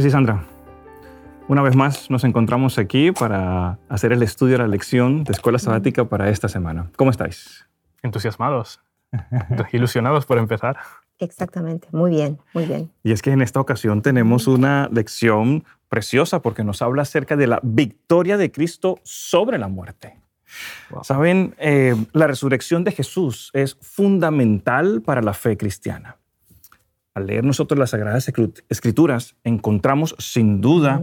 Andrés y Sandra, una vez más nos encontramos aquí para hacer el estudio de la lección de escuela sabática para esta semana. ¿Cómo estáis? Entusiasmados, ilusionados por empezar. Exactamente, muy bien, muy bien. Y es que en esta ocasión tenemos una lección preciosa porque nos habla acerca de la victoria de Cristo sobre la muerte. Saben, eh, la resurrección de Jesús es fundamental para la fe cristiana. Al leer nosotros las Sagradas Escrituras, encontramos sin duda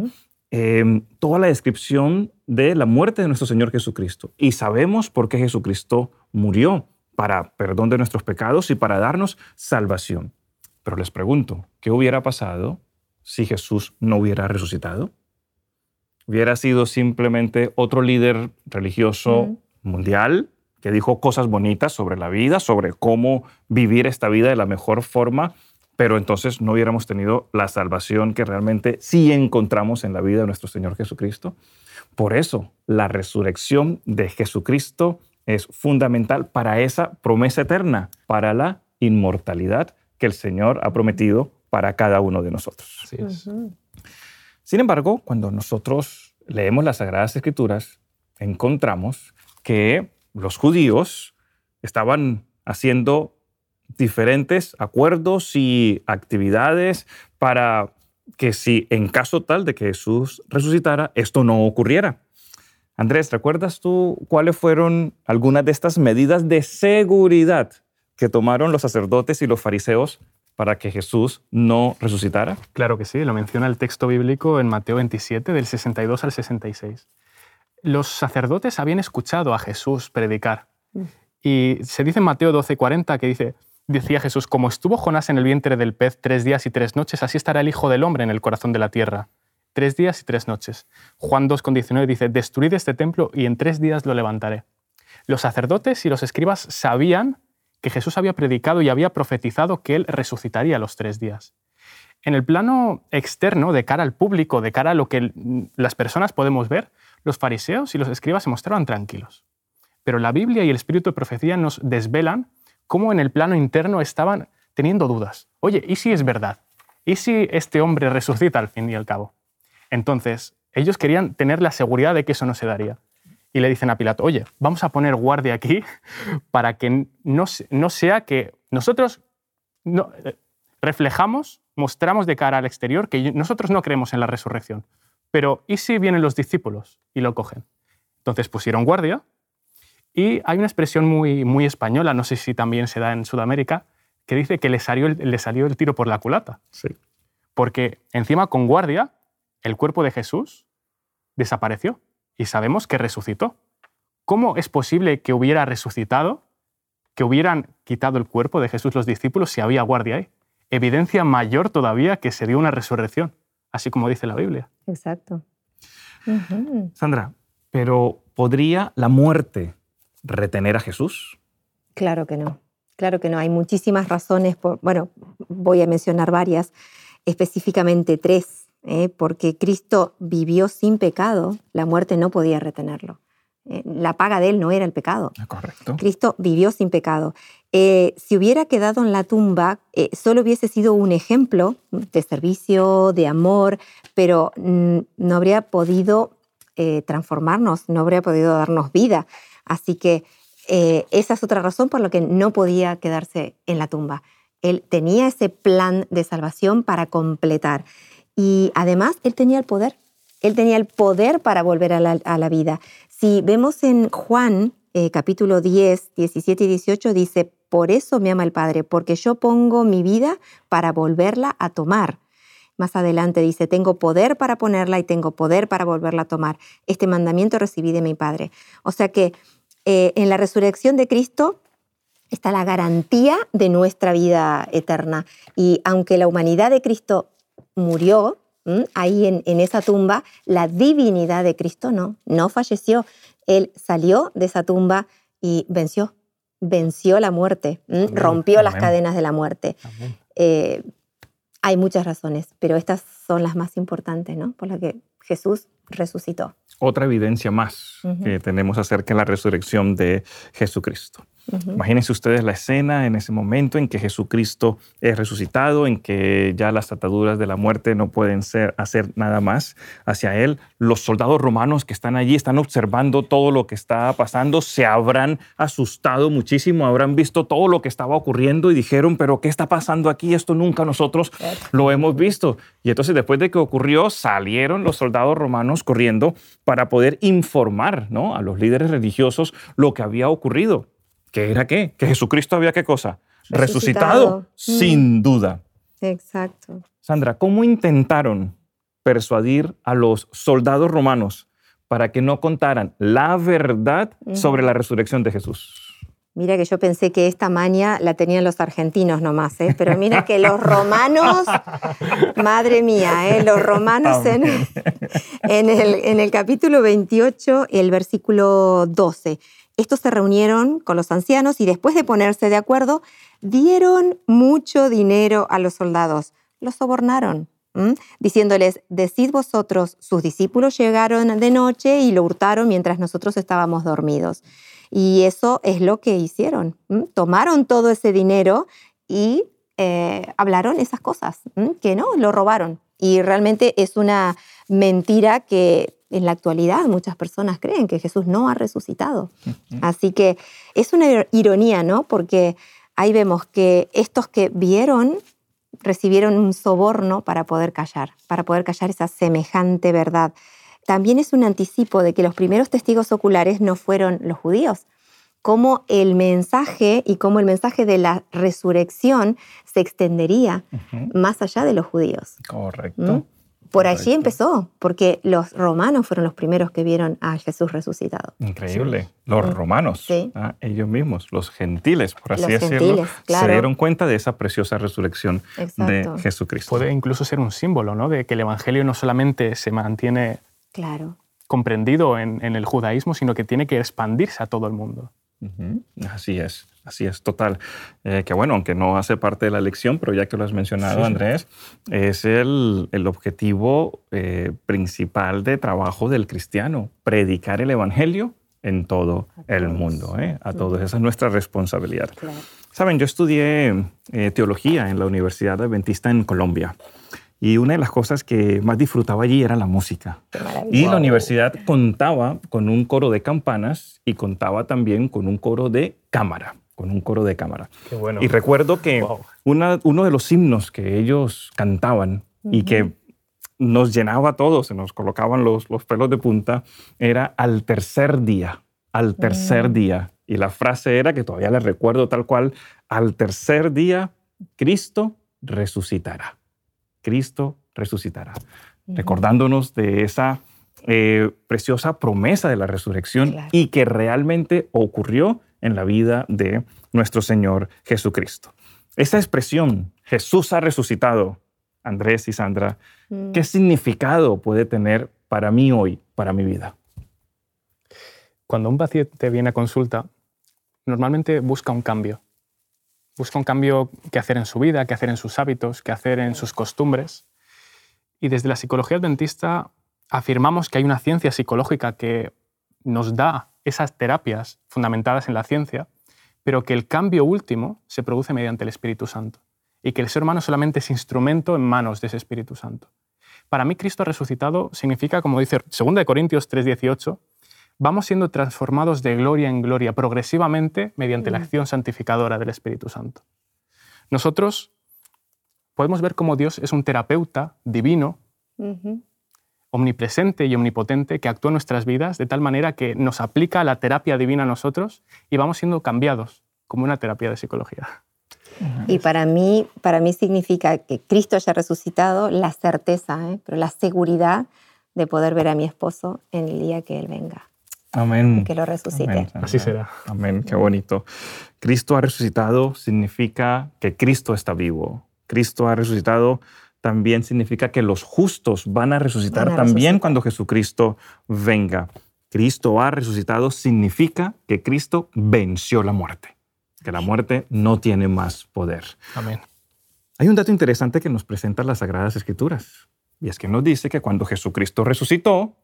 em, toda la descripción de la muerte de nuestro Señor Jesucristo. Y sabemos por qué Jesucristo murió para perdón de nuestros pecados y para darnos salvación. Pero les pregunto, ¿qué hubiera pasado si Jesús no hubiera resucitado? ¿Hubiera sido simplemente otro líder religioso mundial que dijo cosas bonitas sobre la vida, sobre cómo vivir esta vida de la mejor forma, pero entonces no hubiéramos tenido la salvación que realmente sí encontramos en la vida de nuestro Señor Jesucristo? Por eso, la resurrección de Jesucristo es fundamental para esa promesa eterna, para la inmortalidad que el Señor ha prometido para cada uno de nosotros. Sin embargo, cuando nosotros leemos las Sagradas Escrituras, encontramos que los judíos estaban haciendo diferentes acuerdos y actividades para que si en caso tal de que Jesús resucitara, esto no ocurriera. Andrés, ¿recuerdas tú cuáles fueron algunas de estas medidas de seguridad que tomaron los sacerdotes y los fariseos para que Jesús no resucitara? Claro que sí, lo menciona el texto bíblico en Mateo 27, del 62 al 66. Los sacerdotes habían escuchado a Jesús predicar. Mm. Y se dice en Mateo 12, 40 que dice, decía Jesús, como estuvo Jonás en el vientre del pez tres días y tres noches, así estará el Hijo del Hombre en el corazón de la tierra tres días y tres noches. Juan 2,19 dice, destruid este templo y en tres días lo levantaré. Los sacerdotes y los escribas sabían que Jesús había predicado y había profetizado que él resucitaría los tres días. En el plano externo, de cara al público, de cara a lo que las personas podemos ver, los fariseos y los escribas se mostraban tranquilos. Pero la Biblia y el espíritu de profecía nos desvelan cómo en el plano interno estaban teniendo dudas. Oye, ¿y si es verdad? ¿Y si este hombre resucita al fin y al cabo? Entonces, ellos querían tener la seguridad de que eso no se daría. Y le dicen a Pilato, oye, vamos a poner guardia aquí para que no, no sea que nosotros no, eh, reflejamos, mostramos de cara al exterior que nosotros no creemos en la resurrección. Pero ¿y si vienen los discípulos y lo cogen? Entonces pusieron guardia y hay una expresión muy, muy española, no sé si también se da en Sudamérica, que dice que le salió el, le salió el tiro por la culata. Sí. Porque encima con guardia el cuerpo de Jesús desapareció y sabemos que resucitó. ¿Cómo es posible que hubiera resucitado, que hubieran quitado el cuerpo de Jesús los discípulos si había guardia ahí? Evidencia mayor todavía que se dio una resurrección, así como dice la Biblia. Exacto. Sandra, pero ¿podría la muerte retener a Jesús? Claro que no. Claro que no. Hay muchísimas razones. Por, bueno, voy a mencionar varias, específicamente tres ¿eh? porque Cristo vivió sin pecado, la muerte no podía retenerlo. Eh, la paga de él no era el pecado. Ah, correcto. Cristo vivió sin pecado. Eh, si hubiera quedado en la tumba, solo hubiese sido un ejemplo de servicio, de amor, pero mm, no habría podido transformarnos, no habría podido darnos vida. Así que esa es otra razón por la que no podía quedarse en la tumba. Él tenía ese plan de salvación para completar. Y además, él tenía el poder. Él tenía el poder para volver a la, vida. Si vemos en Juan eh, capítulo 10, 17 y 18, dice, por eso me ama el Padre, porque yo pongo mi vida para volverla a tomar. Más adelante dice, tengo poder para ponerla y tengo poder para volverla a tomar. Este mandamiento recibí de mi Padre. O sea que eh, en la resurrección de Cristo está la garantía de nuestra vida eterna. Y aunque la humanidad de Cristo murió ahí en, esa tumba, la divinidad de Cristo no, no falleció. Él salió de esa tumba y venció, venció la muerte, rompió las cadenas de la muerte. Eh, hay muchas razones, pero estas son las más importantes, ¿no? Por las que Jesús resucitó. Otra evidencia más que tenemos acerca de la resurrección de Jesucristo. Imagínense ustedes la escena en ese momento en que Jesucristo es resucitado, en que ya las ataduras de la muerte no pueden ser, hacer nada más hacia Él. Los soldados romanos que están allí están observando todo lo que está pasando, se habrán asustado muchísimo, habrán visto todo lo que estaba ocurriendo y dijeron, pero ¿qué está pasando aquí? Esto nunca nosotros lo hemos visto. Y entonces después de que ocurrió, salieron los soldados romanos corriendo para poder informar ¿no? a los líderes religiosos lo que había ocurrido. ¿Qué era qué? Que Jesucristo había qué cosa? Resucitado, sin duda. Exacto. Sandra, ¿cómo intentaron persuadir a los soldados romanos para que no contaran la verdad sobre la resurrección de Jesús? Mira que yo pensé que esta maña la tenían los argentinos nomás, ¿eh? pero mira que los romanos, madre mía, ¿eh? los romanos en, en, el, en el capítulo 28, el versículo 12. Estos se reunieron con los ancianos y después de ponerse de acuerdo, dieron mucho dinero a los soldados. Los sobornaron, diciéndoles, decid vosotros, sus discípulos llegaron de noche y lo hurtaron mientras nosotros estábamos dormidos. Y eso es lo que hicieron. Tomaron todo ese dinero y eh, hablaron esas cosas, que no, lo robaron. Y realmente es una mentira que en la actualidad muchas personas creen que Jesús no ha resucitado. Así que es una ironía, ¿no? Porque ahí vemos que estos que vieron recibieron un soborno para poder callar, para poder callar esa semejante verdad también es un anticipo de que los primeros testigos oculares no fueron los judíos, cómo el mensaje y cómo el mensaje de la resurrección se extendería más allá de los judíos. Correcto. Por allí empezó, porque los romanos fueron los primeros que vieron a Jesús resucitado. Increíble. Los romanos, ah, ellos mismos, los gentiles, por así decirlo, se dieron cuenta de esa preciosa resurrección de Jesucristo. Puede incluso ser un símbolo, ¿no? De que el Evangelio no solamente se mantiene claro. comprendido en, el judaísmo, sino que tiene que expandirse a todo el mundo. Así es, así es, total. Eh, que bueno, aunque no hace parte de la lección, pero ya que lo has mencionado, Andrés, es el, objetivo eh, principal de trabajo del cristiano, predicar el Evangelio en todo el mundo, ¿eh? a todos. Esa es nuestra responsabilidad. Saben, yo estudié teología en la Universidad Adventista en Colombia. Y una de las cosas que más disfrutaba allí era la música. Y la universidad contaba con un coro de campanas y contaba también con un coro de cámara, con un coro de cámara. Qué bueno. Y recuerdo que uno de los himnos que ellos cantaban y que nos llenaba a todos, se nos colocaban los, los pelos de punta, era al tercer día, al tercer mm. día. Y la frase era, que todavía la recuerdo tal cual, al tercer día Cristo resucitará. Cristo resucitará, recordándonos de esa eh, preciosa promesa de la resurrección y que realmente ocurrió en la vida de nuestro Señor Jesucristo. Esa expresión, Jesús ha resucitado, Andrés y Sandra, mm. ¿qué significado puede tener para mí hoy, para mi vida? Cuando un paciente viene a consulta, normalmente busca un cambio busca un cambio que hacer en su vida, que hacer en sus hábitos, que hacer en sus costumbres. Y desde la psicología adventista afirmamos que hay una ciencia psicológica que nos da esas terapias fundamentadas en la ciencia, pero que el cambio último se produce mediante el Espíritu Santo y que el ser humano solamente es instrumento en manos de ese Espíritu Santo. Para mí Cristo resucitado significa, como dice 2 Corintios 3:18, vamos siendo transformados de gloria en gloria progresivamente mediante la mm. acción santificadora del Espíritu Santo. Nosotros podemos ver cómo Dios es un terapeuta divino, omnipresente y omnipotente, que actúa en nuestras vidas de tal manera que nos aplica la terapia divina a nosotros y vamos siendo cambiados como una terapia de psicología. Y para mí, para mí significa que Cristo haya resucitado, la certeza, ¿eh? pero la seguridad de poder ver a mi esposo en el día que Él venga. Amén. Que lo resucite. Así será. Amén. Qué bonito. Cristo ha resucitado significa que Cristo está vivo. Cristo ha resucitado también significa que los justos van a resucitar también cuando Jesucristo venga. Cristo ha resucitado significa que Cristo venció la muerte, que la muerte no tiene más poder. Amén. Hay un dato interesante que nos presenta las Sagradas Escrituras, y es que nos dice que cuando Jesucristo resucitó,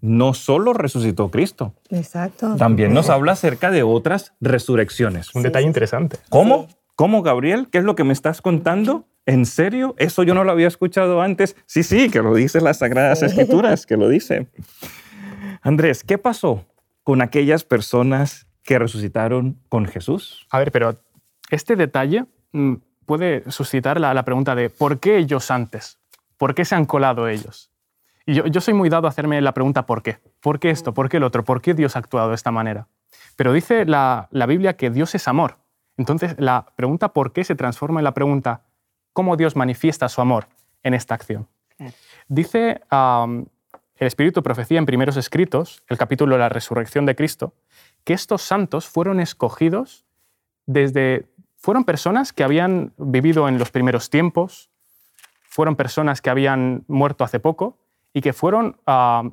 no solo resucitó Cristo, Exacto. también nos habla acerca de otras resurrecciones. Un detalle interesante. ¿Cómo? ¿Cómo, Gabriel? ¿Qué es lo que me estás contando? ¿En serio? Eso yo no lo había escuchado antes. Sí, sí, que lo dice las Sagradas Escrituras, que lo dice. Andrés, ¿qué pasó con aquellas personas que resucitaron con Jesús? A ver, pero este detalle mm, puede suscitar la, la pregunta de ¿por qué ellos antes? ¿Por qué se han colado ellos? Y yo, yo soy muy dado a hacerme la pregunta ¿por qué? ¿Por qué esto? ¿Por qué el otro? ¿Por qué Dios ha actuado de esta manera? Pero dice la, la Biblia que Dios es amor. Entonces la pregunta ¿por qué? se transforma en la pregunta ¿cómo Dios manifiesta su amor en esta acción? Dice el Espíritu Profecía en primeros escritos, el capítulo de la resurrección de Cristo, que estos santos fueron escogidos desde... Fueron personas que habían vivido en los primeros tiempos, fueron personas que habían muerto hace poco y que fueron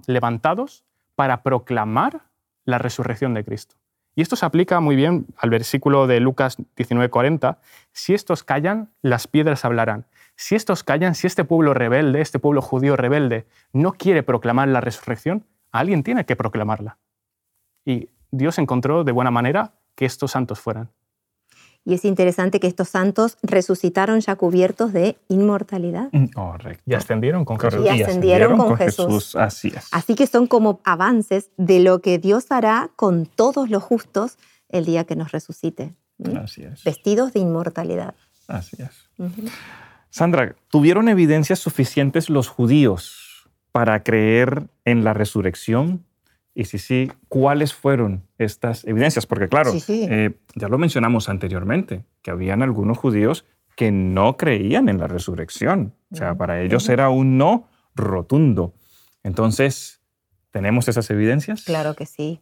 levantados para proclamar la resurrección de Cristo. Y esto se aplica muy bien al versículo de Lucas 19:40. Si estos callan, las piedras hablarán. Si estos callan, si este pueblo rebelde, este pueblo judío rebelde, no quiere proclamar la resurrección, alguien tiene que proclamarla. Y Dios encontró de buena manera que estos santos fueran. Y es interesante que estos santos resucitaron ya cubiertos de inmortalidad. Correcto. Y ascendieron con Jesús. Y ascendieron con Jesús. Así es. Así que son como avances de lo que Dios hará con todos los justos el día que nos resucite. ¿m? Así es. Vestidos de inmortalidad. Así es. Sandra, ¿tuvieron evidencias suficientes los judíos para creer en la resurrección? Y si sí, ¿cuáles fueron estas evidencias? Porque claro, Sí, sí. eh, ya lo mencionamos anteriormente, que habían algunos judíos que no creían en la resurrección. O sea, para ellos era un no rotundo. Entonces, ¿tenemos esas evidencias? Claro que sí.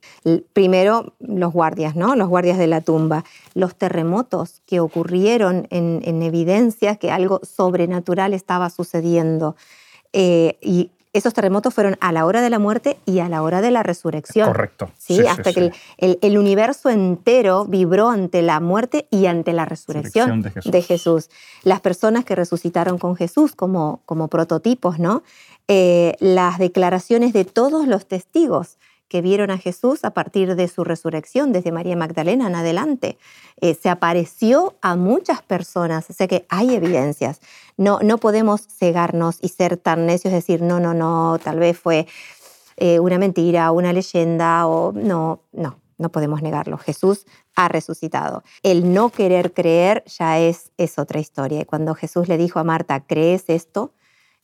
Primero, los guardias, ¿no? Los guardias de la tumba. Los terremotos que ocurrieron en, en evidencia que algo sobrenatural estaba sucediendo. Eh, y esos terremotos fueron a la hora de la muerte y a la hora de la resurrección. Correcto. Sí, hasta que el, el- el universo entero vibró ante la muerte y ante la resurrección Resurrección de Jesús. Jesús. Las personas que resucitaron con Jesús como, como prototipos, ¿no? Eh, las declaraciones de todos los testigos que vieron a Jesús a partir de su resurrección, desde María Magdalena en adelante. Eh, se apareció a muchas personas, o sea que hay evidencias. No, no podemos cegarnos y ser tan necios, decir, no, no, no, tal vez fue eh, una mentira, una leyenda, o no, no, no podemos negarlo. Jesús ha resucitado. El no querer creer ya es, es otra historia. Y cuando Jesús le dijo a Marta, ¿crees esto?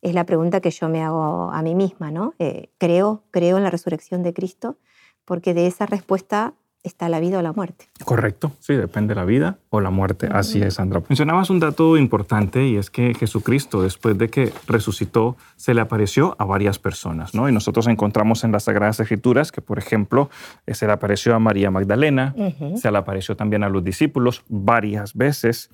Es la pregunta que yo me hago a mí misma, ¿no? Eh, ¿Creo, creo en la resurrección de Cristo? Porque de esa respuesta está la vida o la muerte. Correcto, sí, depende de la vida o la muerte. Así es, Sandra. Mencionabas un dato importante y es que Jesucristo, después de que resucitó, se le apareció a varias personas, ¿no? Y nosotros encontramos en las Sagradas Escrituras que, por ejemplo, eh, se le apareció a María Magdalena, se le apareció también a los discípulos varias veces.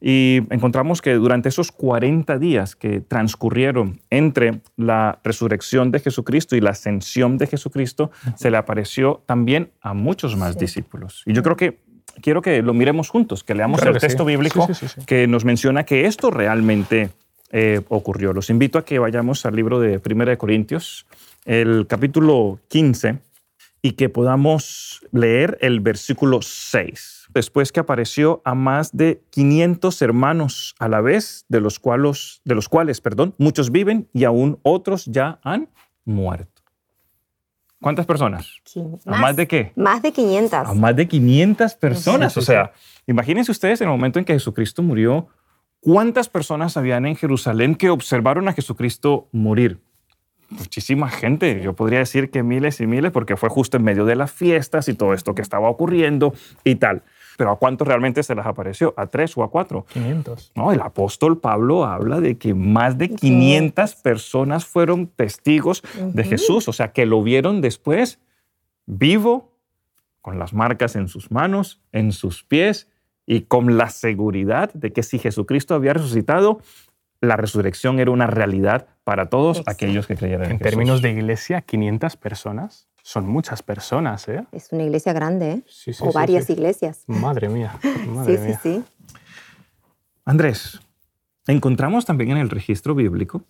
Y encontramos que durante esos 40 días que transcurrieron entre la resurrección de Jesucristo y la ascensión de Jesucristo, se le apareció también a muchos más Sí. discípulos. Y yo creo que quiero que lo miremos juntos, que leamos Claro el que texto bíblico Sí, sí, que nos menciona que esto realmente eh, ocurrió. Los invito a que vayamos al libro de Primera de Corintios, el capítulo 15, y que podamos leer el versículo 6. Después que apareció a más de 500 hermanos a la vez, de los cuales, de los cuales perdón, muchos viven y aún otros ya han muerto. ¿Cuántas personas? ¿A más de qué? Más de 500. A más de 500 personas. Sí, O sí, sea, imagínense ustedes en el momento en que Jesucristo murió, ¿cuántas personas habían en Jerusalén que observaron a Jesucristo morir? Muchísima gente. Yo podría decir que miles y miles, porque fue justo en medio de las fiestas y todo esto que estaba ocurriendo y tal. Pero ¿a cuántos realmente se les apareció? ¿A tres o a cuatro? 500. No, el apóstol Pablo habla de que más de 500 personas fueron testigos de. Jesús, o sea, que lo vieron después vivo, con las marcas en sus manos, en sus pies y con la seguridad de que si Jesucristo había resucitado, la resurrección era una realidad para todos Exacto. aquellos que creyeran en, En Jesús. términos de iglesia, 500 personas son muchas personas, ¿eh? Es una iglesia grande, ¿eh? Sí, sí, o sí, varias sí. iglesias. Madre mía, madre Sí, sí, mía. sí. Andrés, encontramos también en el registro bíblico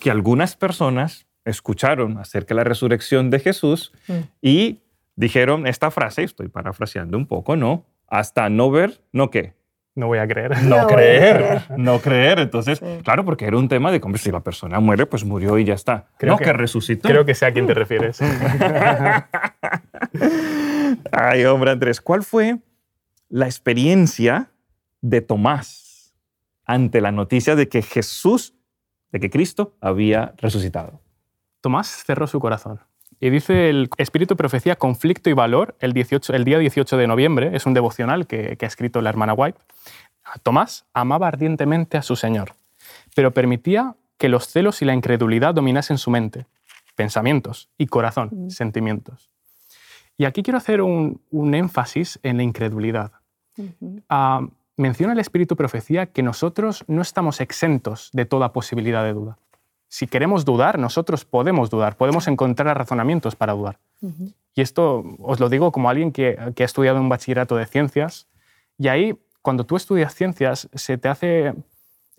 que algunas personas escucharon acerca de la resurrección de Jesús Mm. y dijeron esta frase, estoy parafraseando un poco, ¿no? Hasta no ver, ¿no qué? No voy a creer. No, creer, creer. no creer. Entonces, Sí. claro, porque era un tema de como si la persona muere, pues murió y ya está. Creo no, que, que- resucitó. Creo que sé a quién te refieres. Ay, hombre, Andrés, ¿cuál fue la experiencia de Tomás ante la noticia de que Jesús, de que Cristo había resucitado? Tomás cerró su corazón. Y dice el Espíritu Profecía, Conflicto y Valor, el, 18, el día 18 de noviembre, es un devocional que, que ha escrito la hermana White. Tomás amaba ardientemente a su Señor, pero permitía que los celos y la incredulidad dominasen su mente, pensamientos y corazón, sentimientos. Y aquí quiero hacer un, un énfasis en la incredulidad. Ah, menciona el Espíritu Profecía que nosotros no estamos exentos de toda posibilidad de duda. Si queremos dudar, nosotros podemos dudar, podemos encontrar razonamientos para dudar. Y esto os lo digo como alguien que, que ha estudiado un bachillerato de ciencias, y ahí, cuando tú estudias ciencias, se te hace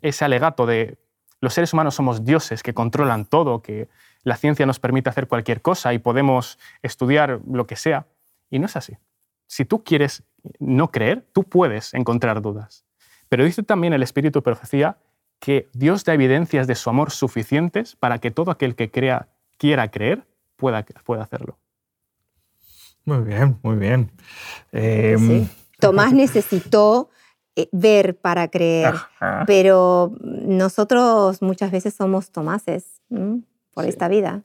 ese alegato de los seres humanos somos dioses que controlan todo, que la ciencia nos permite hacer cualquier cosa y podemos estudiar lo que sea. Y no es así. Si tú quieres no creer, tú puedes encontrar dudas. Pero dice también el Espíritu Profecía que Dios da evidencias de su amor suficientes para que todo aquel que crea, quiera creer pueda, pueda hacerlo. Muy bien, muy bien. Eh, Sí. Tomás necesitó eh, ver para creer, ajá. pero nosotros muchas veces somos Tomases ¿m? por Sí. esta vida.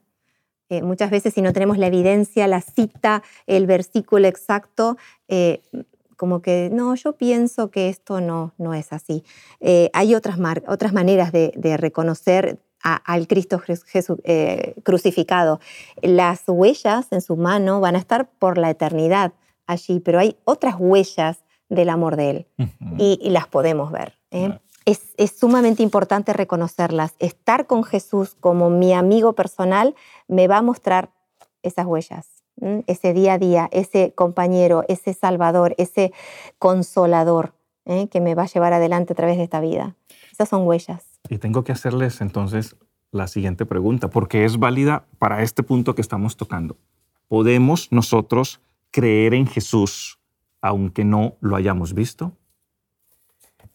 Eh, muchas veces si no tenemos la evidencia, la cita, el versículo exacto, eh, como que no, yo pienso que esto no, no es así. Eh, hay otras, mar- otras maneras de, de reconocer a- al Cristo Jes- Jesu- eh, crucificado. Las huellas en su mano van a estar por la eternidad allí, pero hay otras huellas del amor de Él y, y las podemos ver. ¿eh? Es, es sumamente importante reconocerlas. Estar con Jesús como mi amigo personal me va a mostrar esas huellas, ¿m? ese día a día, ese compañero, ese salvador, ese consolador ¿eh? que me va a llevar adelante a través de esta vida. Esas son huellas. Y tengo que hacerles entonces la siguiente pregunta, porque es válida para este punto que estamos tocando. ¿Podemos nosotros creer en Jesús aunque no lo hayamos visto?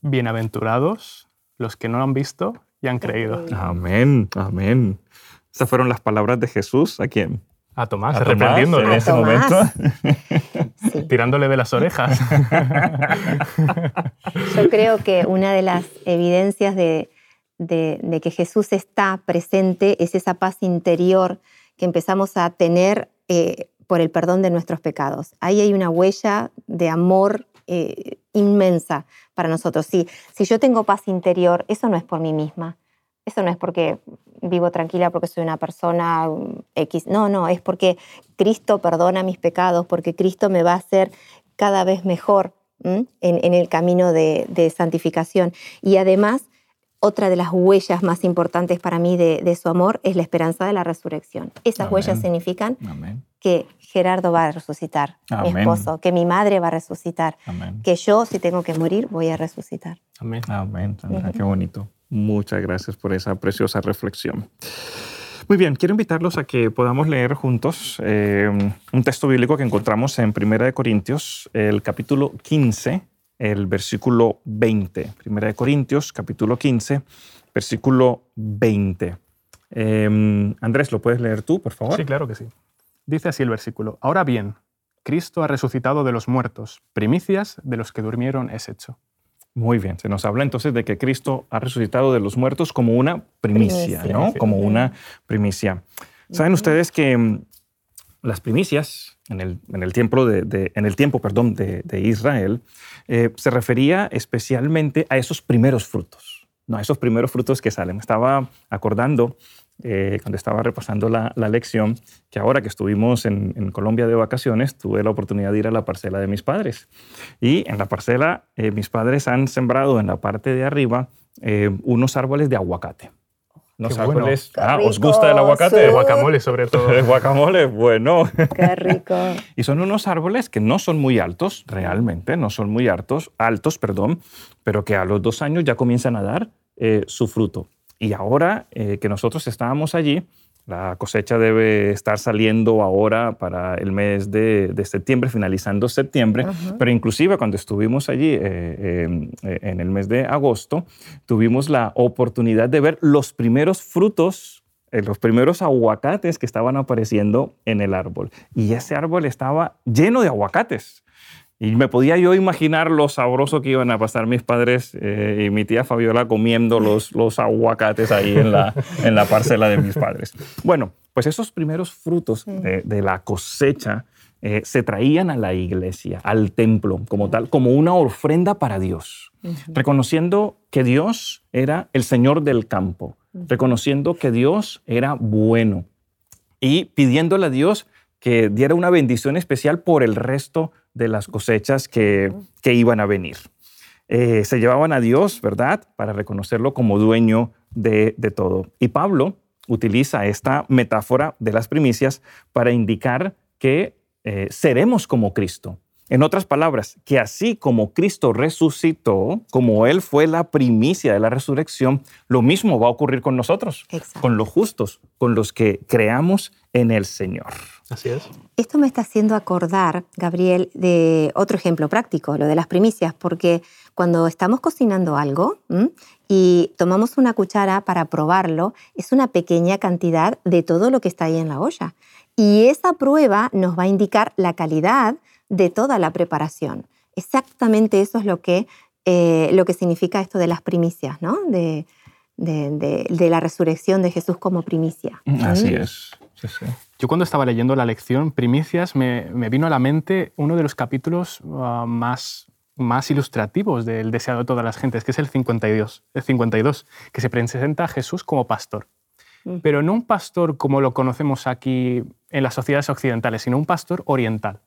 Bienaventurados los que no lo han visto y han creído. Amén, amén. Esas fueron las palabras de Jesús. ¿A quién? A Tomás, A Tomás, reprendiéndole, en ese Tomás. momento. Sí. tirándole de las orejas. Yo creo que una de las evidencias de, de- de que Jesús está presente es esa paz interior que empezamos a tener eh, por el perdón de nuestros pecados. Ahí hay una huella de amor eh, inmensa para nosotros. Sí, si yo tengo paz interior, eso no es por mí misma. Eso no es porque vivo tranquila porque soy una persona um, X. No, no, es porque Cristo perdona mis pecados, porque Cristo me va a hacer cada vez mejor en, en el camino de, de santificación. Y además, otra de las huellas más importantes para mí de, de su amor es la esperanza de la resurrección. Esas Amén. huellas significan Amén, que Gerardo va a resucitar, mi esposo, que mi madre va a resucitar, amén. que yo, si tengo que morir, voy a resucitar. Amén. Amén, Sandra, qué bonito. Muchas gracias por esa preciosa reflexión. Muy bien, quiero invitarlos a que podamos leer juntos eh, un texto bíblico que encontramos en 1 Corintios, el capítulo 15, el versículo 20. 1 Corintios, capítulo 15, versículo 20. Eh, Andrés, ¿lo puedes leer tú, por favor? Sí, claro que sí. Dice así el versículo. Ahora bien, Cristo ha resucitado de los muertos, primicias de los que durmieron es hecho. Muy bien, se nos habla entonces de que Cristo ha resucitado de los muertos como una primicia, Primicia. ¿no? Como una primicia. Saben ustedes que mm, las primicias en el, en el tiempo, de, de- en el tiempo perdón, de, de Israel eh, se refería especialmente a esos primeros frutos, no a esos primeros frutos que salen. Me Estaba acordando eh, cuando estaba repasando la, la lección que ahora que estuvimos en, en Colombia de vacaciones tuve la oportunidad de ir a la parcela de mis padres. Y en la parcela eh, mis padres han sembrado en la parte de arriba eh, unos árboles de aguacate. Unos Qué bueno. árboles. Qué Ah, ¿Os rico, gusta el aguacate? sí. El guacamole sobre todo. El guacamole, bueno. Qué rico. Y son unos árboles que no son muy altos, realmente, no son muy altos, altos, perdón, pero que a los dos años ya comienzan a dar eh, su fruto. Y ahora eh, que nosotros estábamos allí, La cosecha debe estar saliendo ahora para el mes de, septiembre, finalizando septiembre, pero inclusive cuando estuvimos allí eh, em, eh, en el mes de agosto, tuvimos la oportunidad de ver los primeros frutos los primeros aguacates que estaban apareciendo en el árbol. Y ese árbol estaba lleno de aguacates. Y me podía yo imaginar lo sabroso que iban a pasar mis padres eh, y mi tía Fabiola comiendo los, los aguacates ahí en la, en la parcela de mis padres. Bueno, pues esos primeros frutos de, de la cosecha eh, se traían a la iglesia, al templo como tal, como una ofrenda para Dios, reconociendo que Dios era el Señor del campo, reconociendo que Dios era bueno. Y pidiéndole a Dios que diera una bendición especial por el resto de las cosechas que, que iban a venir. Eh, se llevaban a Dios, ¿verdad?, para reconocerlo como dueño de, de todo. Y Pablo utiliza esta metáfora de las primicias para indicar que eh, seremos como Cristo. En otras palabras, que así como Cristo resucitó, como Él fue la primicia de la resurrección, lo mismo va a ocurrir con nosotros, con los justos, con los que creamos en el Señor. Así es. Esto me está haciendo acordar, Gabriel, de otro ejemplo práctico, lo de las primicias, porque cuando estamos cocinando algo y tomamos una cuchara para probarlo, es una pequeña cantidad de todo lo que está ahí en la olla. Y esa prueba nos va a indicar la calidad de toda la preparación. Exactamente eso es lo que, eh, lo que significa esto de las primicias, ¿no? De, de, la resurrección de Jesús como primicia. Mm, así es. Yo cuando estaba leyendo la lección Primicias me, me vino a la mente uno de los capítulos ah, más, más ilustrativos del deseado de todas las gentes, que es el 52, el 52, que se presenta a Jesús como pastor. Mm. Pero no un pastor como lo conocemos aquí en las sociedades occidentales, sino un pastor oriental.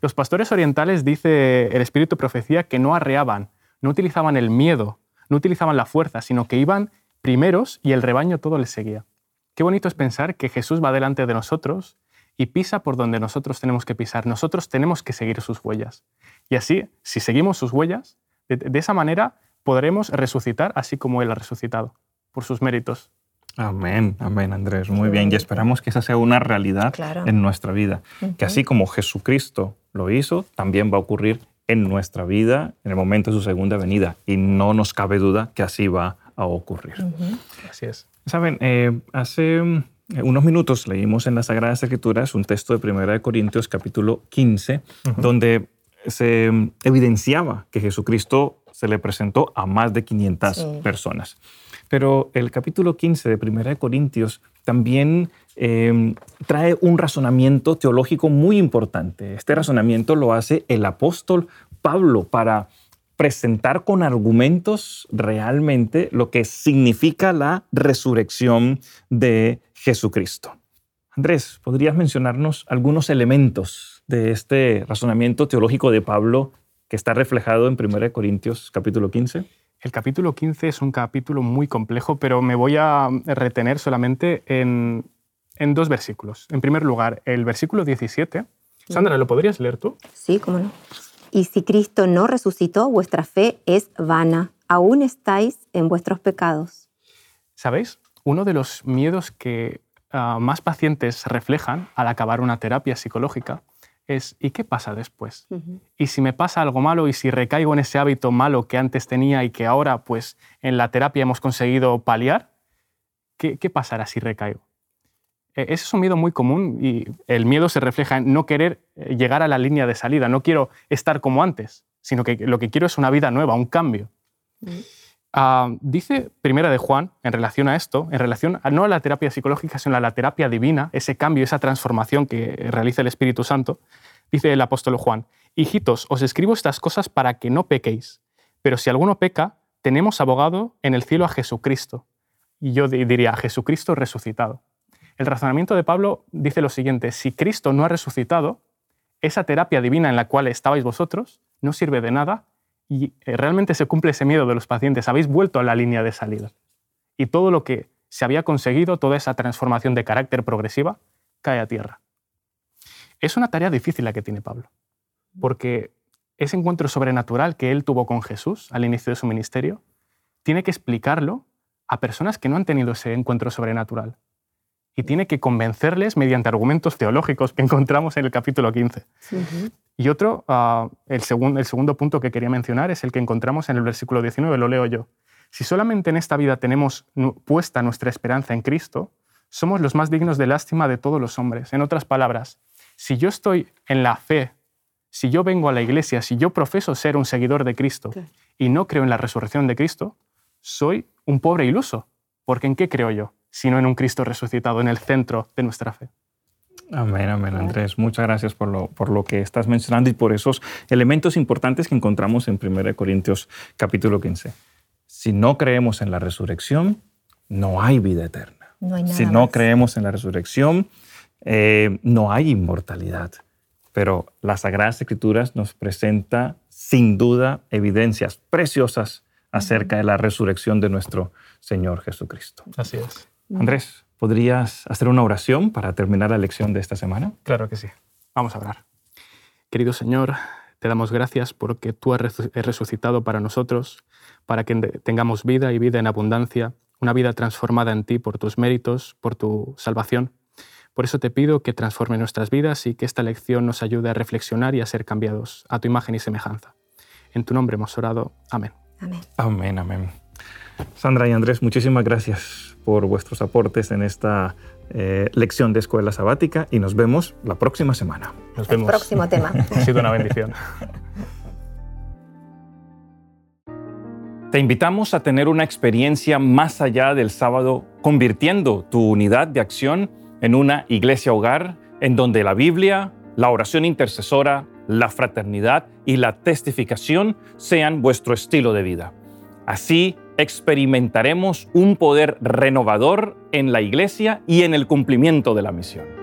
Los pastores orientales, dice el espíritu de profecía, que no arreaban, no utilizaban el miedo, no utilizaban la fuerza, sino que iban primeros y el rebaño todo les seguía. Qué bonito es pensar que Jesús va delante de nosotros y pisa por donde nosotros tenemos que pisar. Nosotros tenemos que seguir sus huellas. Y así, si seguimos sus huellas, de, esa manera podremos resucitar así como Él ha resucitado, por sus méritos. Amén, amén, Andrés. Muy bien. Y esperamos que esa sea una realidad en nuestra vida. Que así como Jesucristo lo hizo, también va a ocurrir en nuestra vida en el momento de su segunda venida. Y no nos cabe duda que así va a ocurrir. Así es. Saben, eh, hace eh, unos minutos leímos en las Sagradas Escrituras un texto de 1 Corintios capítulo 15, donde se evidenciaba que Jesucristo se le presentó a más de 500 personas. Pero el capítulo 15 de Primera de Corintios también em, trae un razonamiento teológico muy importante. Este razonamiento lo hace el apóstol Pablo para presentar con argumentos realmente lo que significa la resurrección de Jesucristo. Andrés, ¿podrías mencionarnos algunos elementos de este razonamiento teológico de Pablo que está reflejado en 1 Corintios capítulo 15? El capítulo 15 es un capítulo muy complejo, pero me voy a retener solamente en, dos versículos. En primer lugar, el versículo 17. Sandra, ¿lo podrías leer tú? Sí, cómo no. Y si Cristo no resucitó, vuestra fe es vana. Aún estáis en vuestros pecados. ¿Sabéis? Uno de los miedos que ah, más pacientes reflejan al acabar una terapia psicológica es ¿y qué pasa después? Y si me pasa algo malo y si recaigo en ese hábito malo que antes tenía y que ahora pues en la terapia hemos conseguido paliar, ¿qué, pasará si recaigo? E, ese es un miedo muy común y el miedo se refleja en no querer eh, llegar a la línea de salida, no quiero estar como antes, sino que lo que quiero es una vida nueva, un cambio. Ah, dice Primera de Juan, en relación a esto, en relación no a la terapia psicológica, sino a la terapia divina, ese cambio, esa transformación que realiza el Espíritu Santo, dice el apóstol Juan, Hijitos, os escribo estas cosas para que no pequéis, pero si alguno peca, tenemos abogado en el cielo a Jesucristo. Y yo diría, a Jesucristo resucitado. El razonamiento de Pablo dice lo siguiente, si Cristo no ha resucitado, esa terapia divina en la cual estabais vosotros no sirve de nada y eh, realmente se cumple ese miedo de los pacientes. Habéis vuelto a la línea de salida. Y todo lo que se había conseguido, toda esa transformación de carácter progresiva, cae a tierra. Es una tarea difícil la que tiene Pablo, porque ese encuentro sobrenatural que él tuvo con Jesús al inicio de su ministerio, tiene que explicarlo a personas que no han tenido ese encuentro sobrenatural. Y tiene que convencerles mediante argumentos teológicos que encontramos en el capítulo 15. Y otro, ah, el, el segundo punto que quería mencionar es el que encontramos en el versículo 19, lo leo yo. Si solamente en esta vida tenemos puesta nuestra esperanza en Cristo, somos los más dignos de lástima de todos los hombres. En otras palabras, si yo estoy en la fe, si yo vengo a la iglesia, si yo profeso ser un seguidor de Cristo y no creo en la resurrección de Cristo, soy un pobre iluso. Porque ¿en qué creo yo? Sino en un Cristo resucitado, en el centro de nuestra fe. Amén, amén, Andrés. Muchas gracias por lo, por lo que estás mencionando y por esos elementos importantes que encontramos en 1 Corintios capítulo 15. Si no creemos en la resurrección, no hay vida eterna. si no creemos en la resurrección, eh, no hay inmortalidad. Pero las Sagradas Escrituras nos presenta sin duda evidencias preciosas acerca de la resurrección de nuestro Señor Jesucristo. Así es. Andrés, ¿Podrías hacer una oración para terminar la lección de esta semana? Claro que sí. Vamos a orar. Querido Señor, te damos gracias porque tú has resucitado para nosotros, para que tengamos vida y vida en abundancia, una vida transformada en ti por tus méritos, por tu salvación. Por eso te pido que transforme nuestras vidas y que esta lección nos ayude a reflexionar y a ser cambiados a tu imagen y semejanza. En tu nombre hemos orado. Amén. Amén. Amén, amén. Sandra y Andrés, muchísimas gracias por vuestros aportes en esta eh, lección de escuela sabática y nos vemos la próxima semana. Nos vemos. El próximo tema. ha sido una bendición. Te invitamos a tener una experiencia más allá del sábado, convirtiendo tu unidad de acción en una iglesia hogar en donde la Biblia, la oración intercesora, la fraternidad y la testificación sean vuestro estilo de vida. Así experimentaremos un poder renovador en la iglesia y en el cumplimiento de la misión.